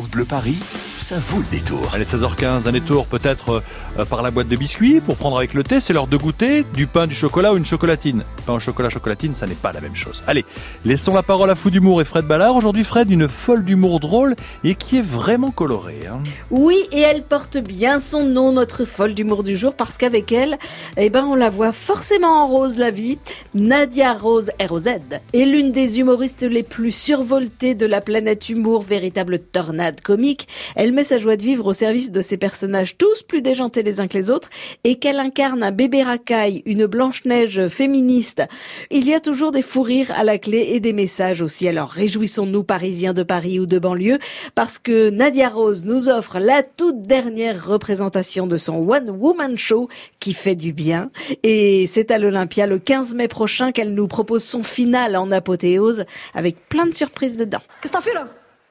Bleu Paris, ça vaut le détour. Allez, 16h15, un détour peut-être euh, par la boîte de biscuits pour prendre avec le thé. C'est l'heure de goûter du pain, du chocolat ou une chocolatine. Pain au chocolat, chocolatine, ça n'est pas la même chose. Allez, laissons la parole à Fou d'humour et Fred Ballard. Aujourd'hui, Fred, une folle d'humour drôle et qui est vraiment colorée. hein. Oui, et elle porte bien son nom, notre folle d'humour du jour, parce qu'avec elle, eh ben, on la voit forcément en rose la vie. Nadia Rose ROZ est l'une des humoristes les plus survoltées de la planète humour, véritable tornade comique. Elle met sa joie de vivre au service de ses personnages tous plus déjantés les uns que les autres, et qu'elle incarne un bébé racaille, une Blanche-Neige féministe. Il y a toujours des fous rires à la clé et des messages aussi. Alors réjouissons-nous, Parisiens de Paris ou de banlieue, parce que Nadia Rose nous offre la toute dernière représentation de son One Woman Show qui fait du bien. Et c'est à l'Olympia le 15 mai prochain qu'elle nous propose son final en apothéose avec plein de surprises dedans. Qu'est-ce que t'as fait là?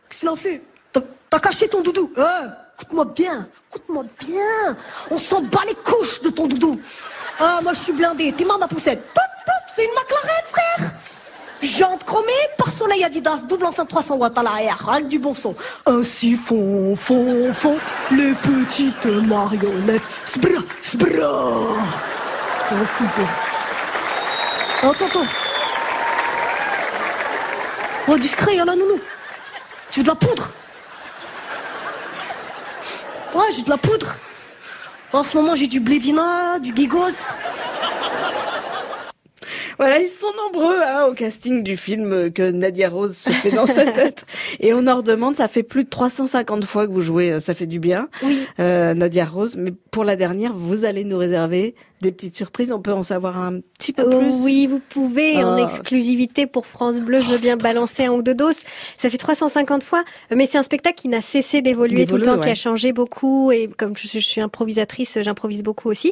Qu'est-ce qu'il en fait T'as- caché ton doudou Hein? Écoute-moi bien, écoute-moi bien. On s'en bat les couches de ton doudou. Ah, moi je suis blindé. T'es marre ma poussette. Pop, pop, c'est une McLaren, frère. Jante chromée, par soleil Adidas, double enceinte 300 watts à l'arrière, avec du bon son. Ainsi font, font, font les petites marionnettes. Sbra, sbra. T'en fous, quoi. Attends, attends. Oh, discret, y'a la nounou. Tu veux de la poudre? Ouais, j'ai de la poudre. En ce moment, j'ai du blédina, du gigos. Voilà, ils sont nombreux hein, au casting du film que Nadia Rose se fait dans sa tête. Et on en redemande, ça fait plus de 350 fois que vous jouez, euh, ça fait du bien. Oui. Euh, Nadia Rose, mais pour la dernière, vous allez nous réserver des petites surprises. On peut en savoir un petit peu Oh, plus. oui, vous pouvez, en Ah, exclusivité pour France Bleu, je veux bien balancer un ou deux doses. Ça fait 350 fois, mais c'est un spectacle qui n'a cessé d'évoluer tout le temps, qui a changé beaucoup, et comme je, suis- je suis improvisatrice, j'improvise beaucoup aussi.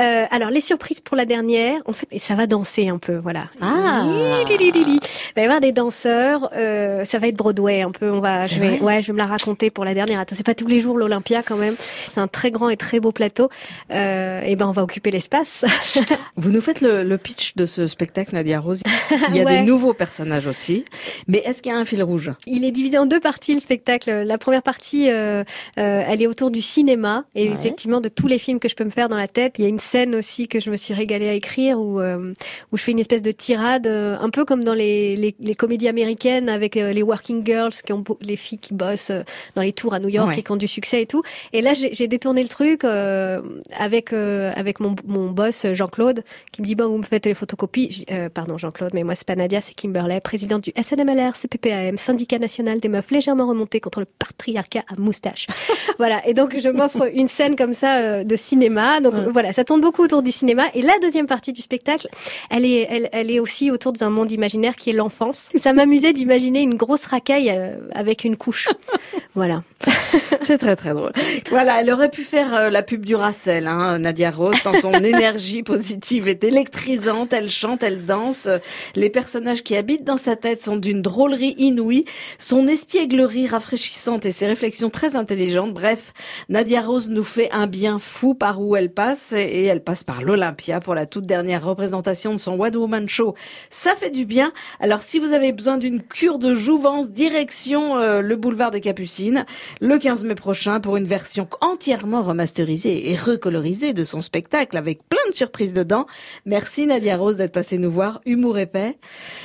Euh, alors, les surprises pour la dernière, en fait, et ça va danser un peu, voilà. Ah. Il va y avoir des danseurs, euh, ça va être Broadway un peu, on va, je vais, ouais, je vais me la raconter pour la dernière. Attends, c'est pas tous les jours l'Olympia quand même. C'est un très grand et très beau plateau. Euh, et ben, on va occuper l'espace. Vous nous faites le, le pitch de ce spectacle, Nadia Rose. Il y a Ouais. des nouveaux personnages aussi. Mais est-ce qu'il y a un fil rouge? Il est divisé en deux parties le spectacle. La première partie, euh, elle est autour du cinéma et Ouais. effectivement de tous les films que je peux me faire dans la tête. Il y a une scène aussi que je me suis régalée à écrire où où je fais une espèce de tirade, euh, un peu comme dans les, les, les comédies américaines avec euh, les working girls, qui ont les filles qui bossent euh, dans les tours à New York Ouais. et qui ont du succès et tout. Et là, j'ai détourné le truc avec avec mon, mon boss Jean-Claude qui me dit bon, vous me faites les photocopies. Pardon Jean-Claude, mais moi c'est pas Nadia, c'est Kimberley, présidente du SNMLR, CPPAM, syndicat national des meufs légèrement remontées contre le patriarcat à moustache. voilà. Et donc je m'offre une scène comme ça de cinéma. Donc voilà, ça tourne beaucoup autour du cinéma. Et la deuxième partie du spectacle, elle est elle, elle est aussi autour d'un monde imaginaire qui est l'enfance. Ça m'amusait d'imaginer une grosse racaille euh, avec une couche. voilà. C'est très très drôle. Voilà, elle aurait pu faire euh, la pub du Racel, hein, Nadia Rose, dans son énergie positive est électrisante, elle chante, elle danse. Les personnages qui habitent dans sa tête sont d'une drôlerie inouïe, son espièglerie rafraîchissante et ses réflexions très intelligentes. Bref, Nadia Rose nous fait un bien fou par où elle passe et elle passe par l'Olympia pour la toute dernière représentation de son One Woman Show. Ça fait du bien. Alors si vous avez besoin d'une cure de jouvence, direction euh, le boulevard des Capucines, le 15 mai prochain pour une version entièrement remasterisée et recolorisée de son spectacle avec plein de surprises dedans. Merci Nadia Rose d'être passée nous voir. Humour épais.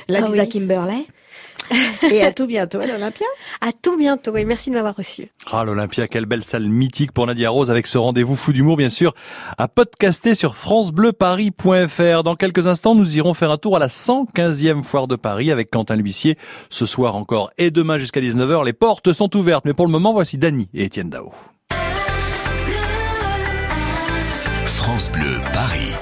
La Ah oui. Kimberley. et à tout bientôt à l'Olympia. À tout bientôt et merci de m'avoir reçu. Ah, l'Olympia, quelle belle salle mythique pour Nadia Rose avec ce rendez-vous fou d'humour, bien sûr, à podcaster sur francebleuparis.fr. Dans quelques instants, nous irons faire un tour à la 115e foire de Paris avec Quentin L'Huissier. Ce soir encore et demain jusqu'à 19h, les portes sont ouvertes. Mais pour le moment, voici Dany et Étienne Dao. France Bleu Paris.